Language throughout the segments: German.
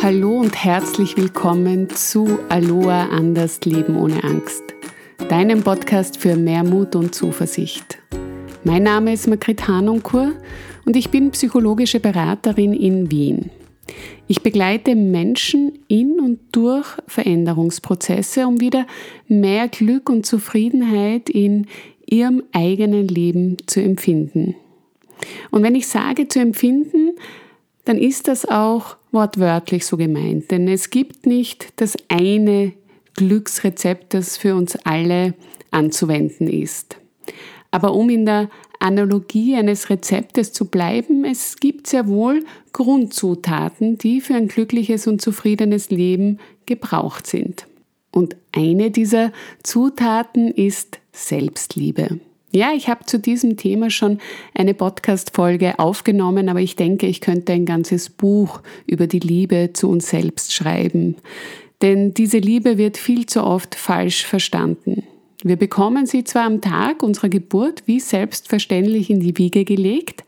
Hallo und herzlich willkommen zu Aloha Anders Leben ohne Angst, deinem Podcast für mehr Mut und Zuversicht. Mein Name ist Margrit Hanonkur und ich bin psychologische Beraterin in Wien. Ich begleite Menschen in und durch Veränderungsprozesse, um wieder mehr Glück und Zufriedenheit in ihrem eigenen Leben zu empfinden. Und wenn ich sage zu empfinden, dann ist das auch wortwörtlich so gemeint. Denn es gibt nicht das eine Glücksrezept, das für uns alle anzuwenden ist. Aber um in der Analogie eines Rezeptes zu bleiben, es gibt sehr wohl Grundzutaten, die für ein glückliches und zufriedenes Leben gebraucht sind. Und eine dieser Zutaten ist Selbstliebe. Ja, ich habe zu diesem Thema schon eine Podcast-Folge aufgenommen, aber ich denke, ich könnte ein ganzes Buch über die Liebe zu uns selbst schreiben. Denn diese Liebe wird viel zu oft falsch verstanden. Wir bekommen sie zwar am Tag unserer Geburt wie selbstverständlich in die Wiege gelegt,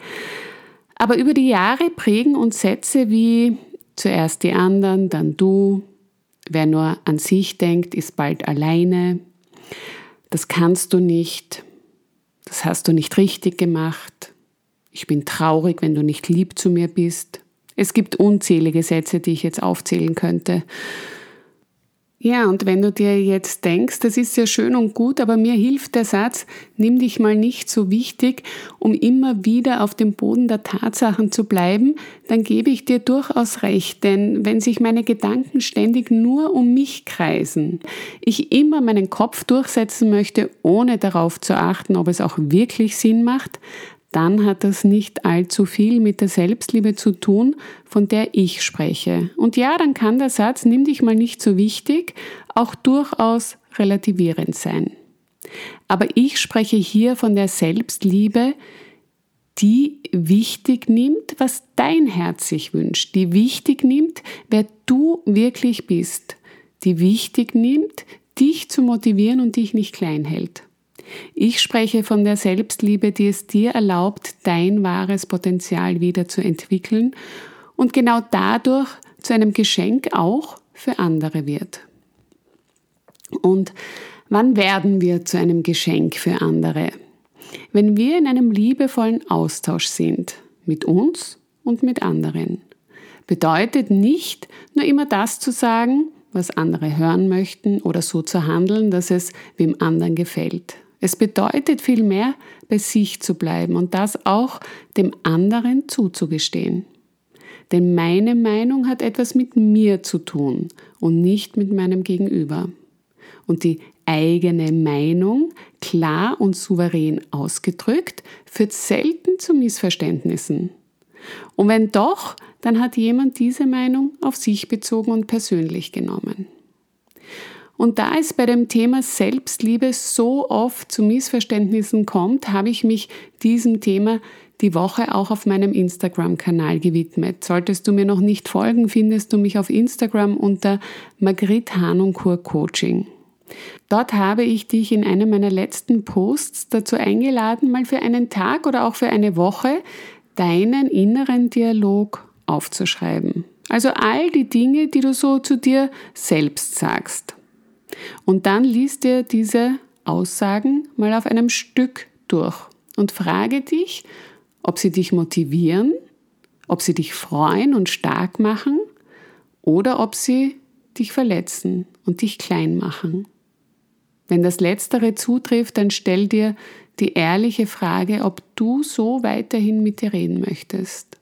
aber über die Jahre prägen uns Sätze wie zuerst die anderen, dann du, wer nur an sich denkt, ist bald alleine, das kannst du nicht, das hast du nicht richtig gemacht. Ich bin traurig, wenn du nicht lieb zu mir bist. Es gibt unzählige Sätze, die ich jetzt aufzählen könnte. Ja, und wenn du dir jetzt denkst, das ist ja schön und gut, aber mir hilft der Satz, nimm dich mal nicht so wichtig, um immer wieder auf dem Boden der Tatsachen zu bleiben, dann gebe ich dir durchaus recht, denn wenn sich meine Gedanken ständig nur um mich kreisen, ich immer meinen Kopf durchsetzen möchte, ohne darauf zu achten, ob es auch wirklich Sinn macht, dann hat das nicht allzu viel mit der Selbstliebe zu tun, von der ich spreche. Und ja, dann kann der Satz, nimm dich mal nicht so wichtig, auch durchaus relativierend sein. Aber ich spreche hier von der Selbstliebe, die wichtig nimmt, was dein Herz sich wünscht, die wichtig nimmt, wer du wirklich bist, die wichtig nimmt, dich zu motivieren und dich nicht klein hält. Ich spreche von der Selbstliebe, die es dir erlaubt, dein wahres Potenzial wieder zu entwickeln und genau dadurch zu einem Geschenk auch für andere wird. Und wann werden wir zu einem Geschenk für andere? Wenn wir in einem liebevollen Austausch sind, mit uns und mit anderen. Bedeutet nicht nur immer das zu sagen, was andere hören möchten oder so zu handeln, dass es wem anderen gefällt. Es bedeutet vielmehr, bei sich zu bleiben und das auch dem anderen zuzugestehen. Denn meine Meinung hat etwas mit mir zu tun und nicht mit meinem Gegenüber. Und die eigene Meinung, klar und souverän ausgedrückt, führt selten zu Missverständnissen. Und wenn doch, dann hat jemand diese Meinung auf sich bezogen und persönlich genommen. Und da es bei dem Thema Selbstliebe so oft zu Missverständnissen kommt, habe ich mich diesem Thema die Woche auch auf meinem Instagram-Kanal gewidmet. Solltest du mir noch nicht folgen, findest du mich auf Instagram unter Margrit Hanunkur Coaching. Dort habe ich dich in einem meiner letzten Posts dazu eingeladen, mal für einen Tag oder auch für eine Woche deinen inneren Dialog aufzuschreiben. Also all die Dinge, die du so zu dir selbst sagst. Und dann liest dir diese Aussagen mal auf einem Stück durch und frage dich, ob sie dich motivieren, ob sie dich freuen und stark machen oder ob sie dich verletzen und dich klein machen. Wenn das Letztere zutrifft, dann stell dir die ehrliche Frage, ob du so weiterhin mit dir reden möchtest.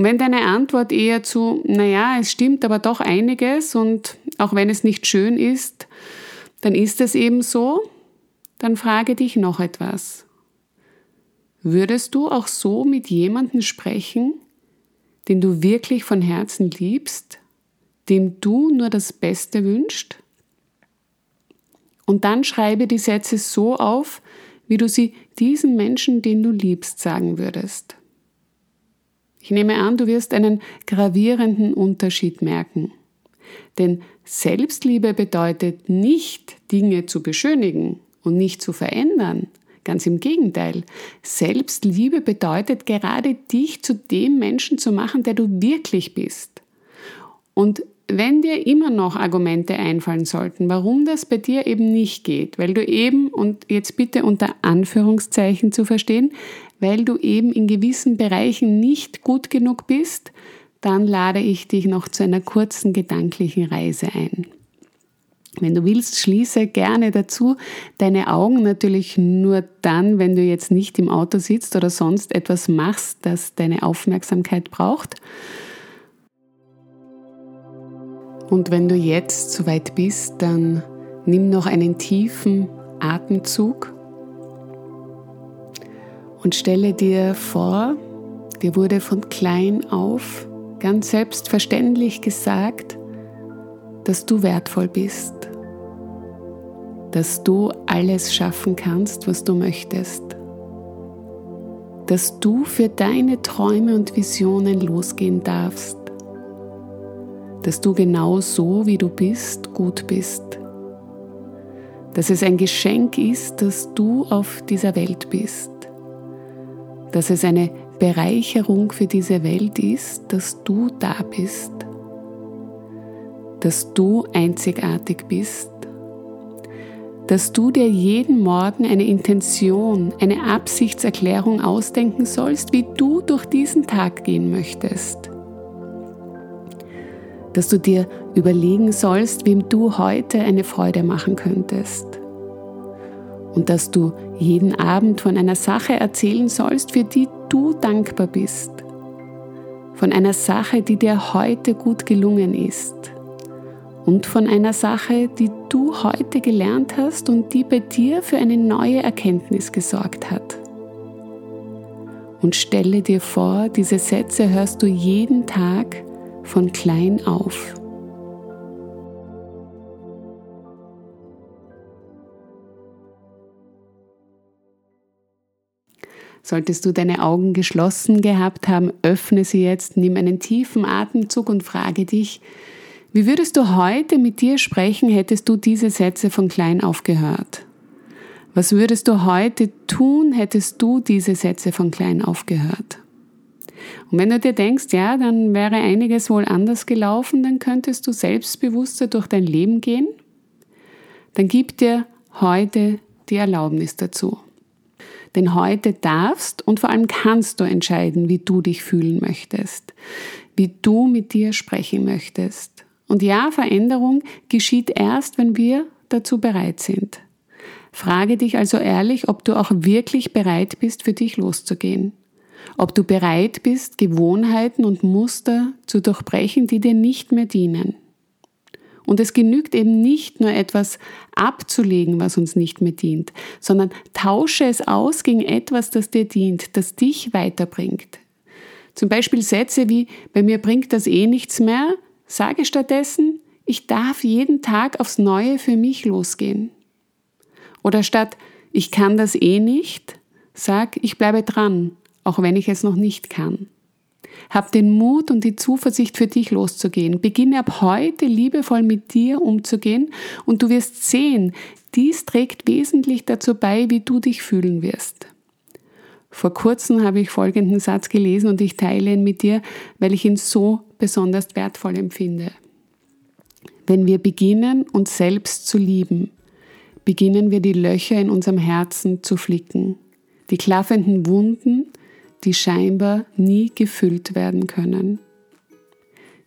Und wenn deine Antwort eher zu, naja, es stimmt aber doch einiges und auch wenn es nicht schön ist, dann ist es eben so, dann frage dich noch etwas. Würdest du auch so mit jemandem sprechen, den du wirklich von Herzen liebst, dem du nur das Beste wünschst? Und dann schreibe die Sätze so auf, wie du sie diesen Menschen, den du liebst, sagen würdest. Ich nehme an, du wirst einen gravierenden Unterschied merken. Denn Selbstliebe bedeutet nicht, Dinge zu beschönigen und nicht zu verändern. Ganz im Gegenteil. Selbstliebe bedeutet gerade dich zu dem Menschen zu machen, der du wirklich bist. Und wenn dir immer noch Argumente einfallen sollten, warum das bei dir eben nicht geht, weil du eben, und jetzt bitte unter Anführungszeichen zu verstehen, weil du eben in gewissen Bereichen nicht gut genug bist, dann lade ich dich noch zu einer kurzen gedanklichen Reise ein. Wenn du willst, schließe gerne dazu deine Augen natürlich nur dann, wenn du jetzt nicht im Auto sitzt oder sonst etwas machst, das deine Aufmerksamkeit braucht. Und wenn du jetzt soweit bist, dann nimm noch einen tiefen Atemzug und stelle dir vor, dir wurde von klein auf ganz selbstverständlich gesagt, dass du wertvoll bist, dass du alles schaffen kannst, was du möchtest, dass du für deine Träume und Visionen losgehen darfst, dass du genau so, wie du bist, gut bist, dass es ein Geschenk ist, dass du auf dieser Welt bist, dass es eine Bereicherung für diese Welt ist, dass du da bist, dass du einzigartig bist, dass du dir jeden Morgen eine Intention, eine Absichtserklärung ausdenken sollst, wie du durch diesen Tag gehen möchtest. Dass du dir überlegen sollst, wem du heute eine Freude machen könntest. Und dass du jeden Abend von einer Sache erzählen sollst, für die du dankbar bist. Von einer Sache, die dir heute gut gelungen ist. Und von einer Sache, die du heute gelernt hast und die bei dir für eine neue Erkenntnis gesorgt hat. Und stelle dir vor, diese Sätze hörst du jeden Tag von klein auf. Solltest du deine Augen geschlossen gehabt haben, öffne sie jetzt, nimm einen tiefen Atemzug und frage dich, wie würdest du heute mit dir sprechen, hättest du diese Sätze von klein auf gehört? Was würdest du heute tun, hättest du diese Sätze von klein auf gehört? Und wenn du dir denkst, ja, dann wäre einiges wohl anders gelaufen, dann könntest du selbstbewusster durch dein Leben gehen, dann gib dir heute die Erlaubnis dazu. Denn heute darfst und vor allem kannst du entscheiden, wie du dich fühlen möchtest, wie du mit dir sprechen möchtest. Und ja, Veränderung geschieht erst, wenn wir dazu bereit sind. Frage dich also ehrlich, ob du auch wirklich bereit bist, für dich loszugehen. Ob du bereit bist, Gewohnheiten und Muster zu durchbrechen, die dir nicht mehr dienen. Und es genügt eben nicht nur etwas abzulegen, was uns nicht mehr dient, sondern tausche es aus gegen etwas, das dir dient, das dich weiterbringt. Zum Beispiel Sätze wie, bei mir bringt das eh nichts mehr, sage stattdessen, ich darf jeden Tag aufs Neue für mich losgehen. Oder statt, ich kann das eh nicht, sag, ich bleibe dran, auch wenn ich es noch nicht kann. Hab den Mut und die Zuversicht für dich loszugehen. Beginne ab heute liebevoll mit dir umzugehen und du wirst sehen, dies trägt wesentlich dazu bei, wie du dich fühlen wirst. Vor kurzem habe ich folgenden Satz gelesen und ich teile ihn mit dir, weil ich ihn so besonders wertvoll empfinde. Wenn wir beginnen, uns selbst zu lieben, beginnen wir die Löcher in unserem Herzen zu flicken, die klaffenden Wunden, die scheinbar nie gefüllt werden können.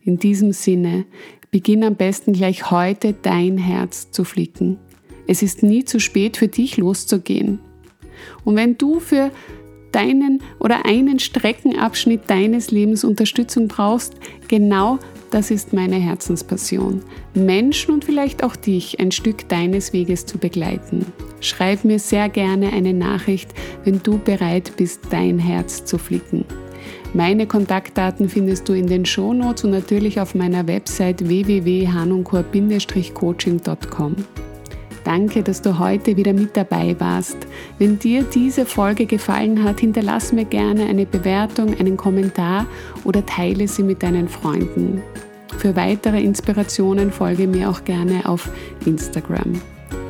In diesem Sinne, beginn am besten gleich heute dein Herz zu flicken. Es ist nie zu spät für dich loszugehen. Und wenn du für deinen oder einen Streckenabschnitt deines Lebens Unterstützung brauchst, genau das ist meine Herzenspassion. Menschen und vielleicht auch dich ein Stück deines Weges zu begleiten. Schreib mir sehr gerne eine Nachricht, wenn du bereit bist, dein Herz zu flicken. Meine Kontaktdaten findest du in den Shownotes und natürlich auf meiner Website www.hanunkor-coaching.com. Danke, dass du heute wieder mit dabei warst. Wenn dir diese Folge gefallen hat, hinterlass mir gerne eine Bewertung, einen Kommentar oder teile sie mit deinen Freunden. Für weitere Inspirationen folge mir auch gerne auf Instagram.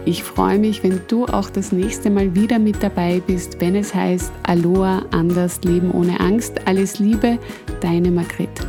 Ich freue mich, wenn du auch das nächste Mal wieder mit dabei bist, wenn es heißt Aloha, anders Leben ohne Angst. Alles Liebe, deine Margret.